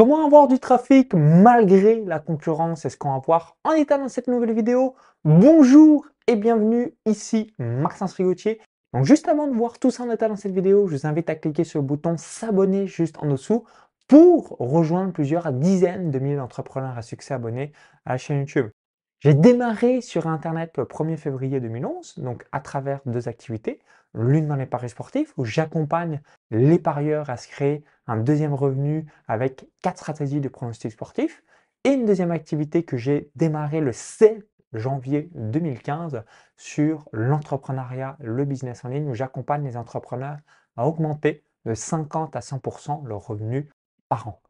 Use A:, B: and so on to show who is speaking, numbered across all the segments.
A: Comment avoir du trafic malgré la concurrence? C'est ce qu'on va voir en état dans cette nouvelle vidéo? Bonjour et bienvenue ici Maxence Rigotier. Donc juste avant de voir tout ça en état dans cette vidéo, je vous invite à cliquer sur le bouton s'abonner juste en dessous pour rejoindre plusieurs dizaines de milliers d'entrepreneurs à succès abonnés à la chaîne YouTube. J'ai démarré sur Internet le 1er février 2011, donc à travers deux activités. L'une dans les paris sportifs, où j'accompagne les parieurs à se créer un deuxième revenu avec quatre stratégies de pronostic sportif. Et une deuxième activité que j'ai démarré le 7 janvier 2015 sur l'entrepreneuriat, le business en ligne, où j'accompagne les entrepreneurs à augmenter de 50 à 100% leur revenu par an.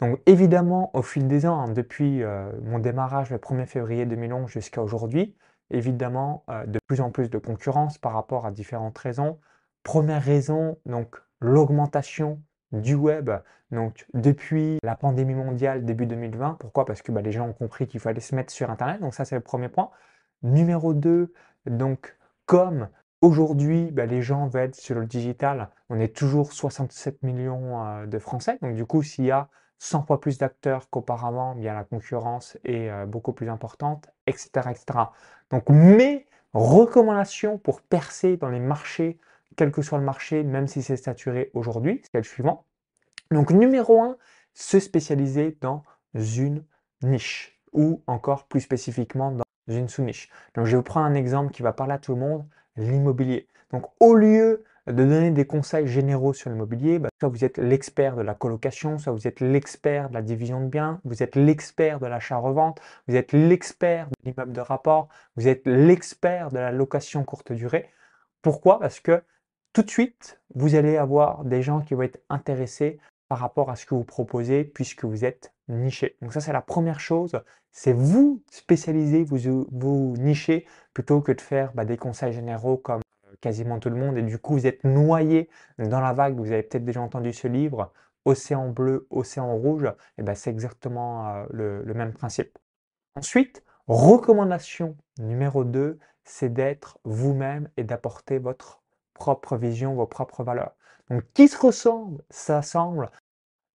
A: Donc évidemment, au fil des ans, hein, depuis euh, mon démarrage le 1er février 2011 jusqu'à aujourd'hui, évidemment, euh, de plus en plus de concurrence par rapport à différentes raisons. Première raison, donc l'augmentation du web. Donc depuis la pandémie mondiale début 2020, pourquoi? Parce que bah, les gens ont compris qu'il fallait se mettre sur Internet. Donc ça, c'est le premier point. Numéro 2, donc comme Aujourd'hui, bah, les gens veulent être sur le digital. On est toujours 67 millions euh, de Français. Donc, du coup, s'il y a 100 fois plus d'acteurs qu'auparavant, bien la concurrence est euh, beaucoup plus importante, etc., etc. Donc mes recommandations pour percer dans les marchés, quel que soit le marché, même si c'est saturé aujourd'hui, c'est le suivant. Donc numéro 1, se spécialiser dans une niche ou encore plus spécifiquement dans une sous-niche. Donc je vais vous prendre un exemple qui va parler à tout le monde, l'immobilier. Donc au lieu de donner des conseils généraux sur l'immobilier, bah, soit vous êtes l'expert de la colocation, soit vous êtes l'expert de la division de biens, vous êtes l'expert de l'achat-revente, vous êtes l'expert de l'immeuble de rapport, vous êtes l'expert de la location courte durée. Pourquoi? Parce que tout de suite, vous allez avoir des gens qui vont être intéressés par rapport à ce que vous proposez puisque vous êtes niché. Donc ça, c'est la première chose, c'est vous spécialiser, vous, vous nicher plutôt que de faire bah, des conseils généraux comme quasiment tout le monde, et du coup vous êtes noyé dans la vague, vous avez peut-être déjà entendu ce livre, Océan bleu, Océan rouge, et ben c'est exactement euh, le, même principe. Ensuite, recommandation numéro 2, c'est d'être vous-même et d'apporter votre propre vision, vos propres valeurs. Donc qui se ressemble, s'assemble,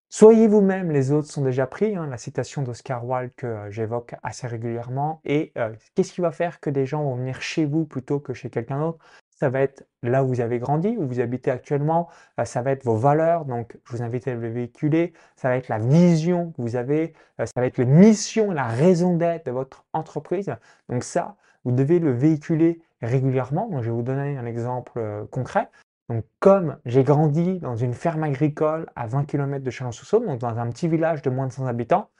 A: Soyez vous-même, les autres sont déjà pris, hein, la citation d'Oscar Wilde que euh, j'évoque assez régulièrement. Et euh, qu'est-ce qui va faire que des gens vont venir chez vous plutôt que chez quelqu'un d'autre? Ça va être là où vous avez grandi, où vous habitez actuellement, euh, ça va être vos valeurs, donc je vous invite à les véhiculer, ça va être la vision que vous avez, ça va être les missions, la raison d'être de votre entreprise. Donc ça, vous devez le véhiculer régulièrement. Donc je vais vous donner un exemple concret. Donc, comme j'ai grandi dans une ferme agricole à 20 km de Chalon-sous-Saône, donc dans un petit village de moins de 100 habitants,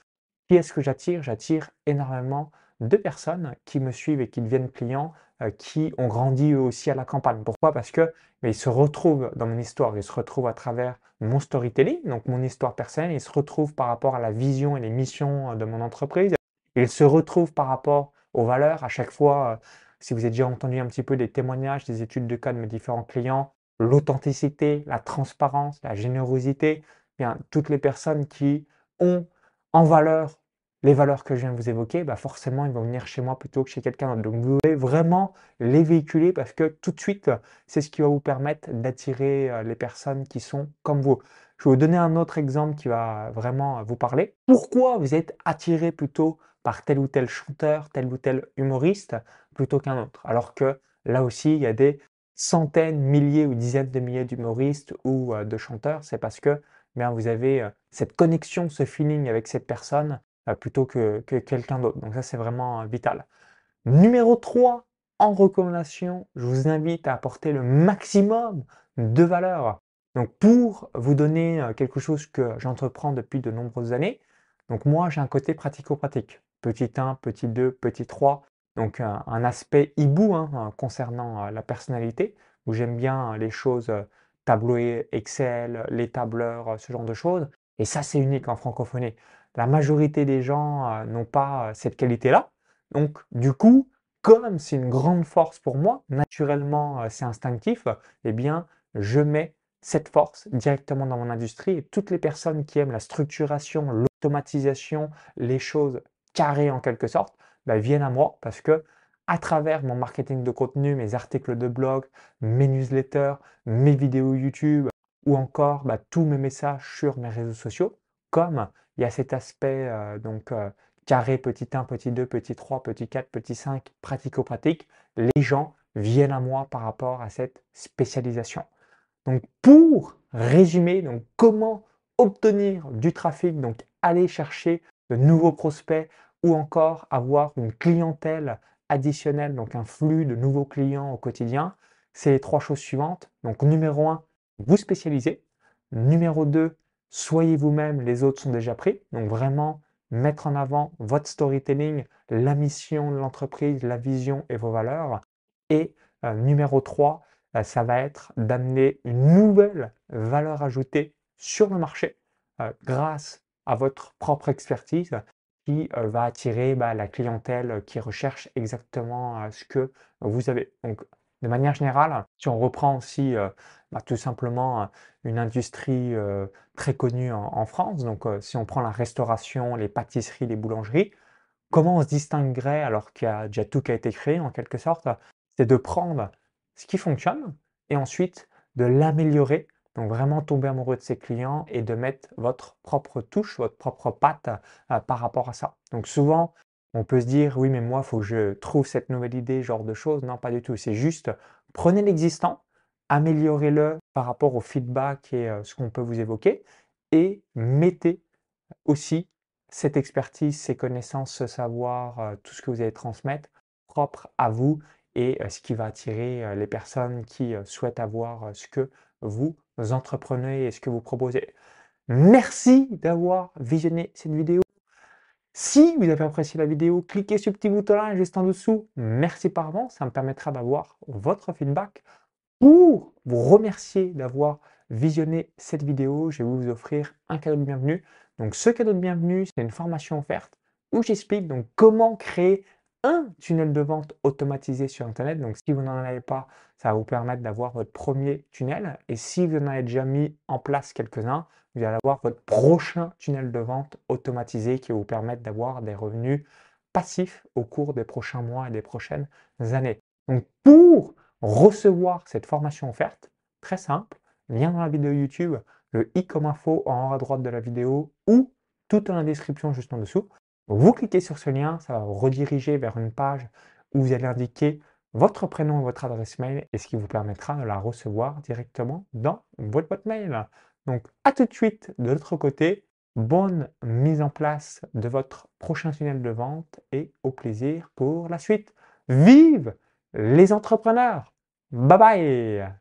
A: qui est-ce que j'attire? J'attire énormément de personnes qui me suivent et qui deviennent clients, euh, qui ont grandi eux aussi à la campagne. Pourquoi? Parce que mais ils se retrouvent dans mon histoire, ils se retrouvent à travers mon storytelling, donc mon histoire personnelle, ils se retrouvent par rapport à la vision et les missions euh, de mon entreprise, ils se retrouvent par rapport aux valeurs. À chaque fois, euh, si vous avez déjà entendu un petit peu des témoignages, des études de cas de mes différents clients, l'authenticité, la transparence, la générosité, eh bien, toutes les personnes qui ont en valeur les valeurs que je viens de vous évoquer, bah forcément, ils vont venir chez moi plutôt que chez quelqu'un d'autre. Donc, vous devez vraiment les véhiculer parce que tout de suite, c'est ce qui va vous permettre d'attirer euh, les personnes qui sont comme vous. Je vais vous donner un autre exemple qui va vraiment vous parler. Pourquoi vous êtes attiré plutôt par tel ou tel chanteur, tel ou tel humoriste plutôt qu'un autre? Alors que là aussi, il y a des centaines, milliers ou dizaines de milliers d'humoristes ou de chanteurs, c'est parce que bien, vous avez cette connexion, ce feeling avec cette personne plutôt que, que quelqu'un d'autre. Donc ça, c'est vraiment vital. Numéro 3, en recommandation, je vous invite à apporter le maximum de valeur. Donc pour vous donner quelque chose que j'entreprends depuis de nombreuses années, donc moi j'ai un côté pratico-pratique. Petit 1, petit 2, petit 3, donc un, aspect hibou hein, euh, concernant euh, la personnalité, où j'aime bien les choses euh, tableau Excel, les tableurs, ce genre de choses. Et ça, c'est unique en francophonie. La majorité des gens n'ont pas cette qualité-là. Donc, du coup, comme c'est une grande force pour moi, naturellement, c'est instinctif, eh bien, je mets cette force directement dans mon industrie toutes les personnes qui aiment la structuration, l'automatisation, les choses carrées en quelque sorte, bah, viennent à moi parce que à travers mon marketing de contenu, mes articles de blog, mes newsletters, mes vidéos YouTube ou encore bah, tous mes messages sur mes réseaux sociaux, comme il y a cet aspect euh, donc euh, carré petit 1, petit 2, petit 3, petit 4, petit 5, pratico-pratique. Les gens viennent à moi par rapport à cette spécialisation. Donc pour résumer, donc comment obtenir du trafic, donc aller chercher de nouveaux prospects ou encore avoir une clientèle additionnelle, donc un flux de nouveaux clients au quotidien, c'est les trois choses suivantes. Donc numéro 1, vous spécialisez. Numéro 2, soyez vous-même, les autres sont déjà pris. Donc vraiment mettre en avant votre storytelling, la mission de l'entreprise, la vision et vos valeurs. Et euh, numéro 3, euh, ça va être d'amener une nouvelle valeur ajoutée sur le marché euh, grâce à votre propre expertise qui va attirer bah, la clientèle qui recherche exactement ce que vous avez. De manière générale, si on reprend aussi euh, bah, tout simplement euh, une industrie euh, très connue en, France, donc si on prend la restauration, les pâtisseries, les boulangeries, comment on se distinguerait alors qu'il y a déjà tout qui a été créé en quelque sorte? C'est de prendre ce qui fonctionne et ensuite de l'améliorer, donc vraiment tomber amoureux de ses clients et de mettre votre propre touche, votre propre patte par rapport à ça. Donc souvent, on peut se dire, oui, mais moi, il faut que je trouve cette nouvelle idée, genre de choses. Non, pas du tout. C'est juste, prenez l'existant, améliorez-le par rapport au feedback et euh, ce qu'on peut vous évoquer, et mettez aussi cette expertise, ces connaissances, ce savoir, euh, tout ce que vous allez transmettre propre à vous et euh, ce qui va attirer les personnes qui souhaitent avoir ce que vous entreprenez et ce que vous proposez. Merci d'avoir visionné cette vidéo. Si vous avez apprécié la vidéo, cliquez sur le petit bouton là juste en dessous. Merci par avance, ça me permettra d'avoir votre feedback. Pour vous remercier d'avoir visionné cette vidéo, je vais vous offrir un cadeau de bienvenue. Donc ce cadeau de bienvenue, c'est une formation offerte où j'explique donc comment créer un tunnel de vente automatisé sur Internet. Donc si vous n'en avez pas, ça va vous permettre d'avoir votre premier tunnel. Et si vous en avez déjà mis en place quelques-uns, vous allez avoir votre prochain tunnel de vente automatisé qui va vous permettre d'avoir des revenus passifs au cours des prochains mois et des prochaines années. Donc pour recevoir cette formation offerte, très simple, lien dans la vidéo YouTube, le i comme info en haut à droite de la vidéo ou tout en la description juste en dessous. Vous cliquez sur ce lien, ça va vous rediriger vers une page où vous allez indiquer votre prénom et votre adresse mail et ce qui vous permettra de la recevoir directement dans votre boîte mail. Donc à tout de suite de l'autre côté. Bonne mise en place de votre prochain tunnel de vente et au plaisir pour la suite. Vive les entrepreneurs Bye bye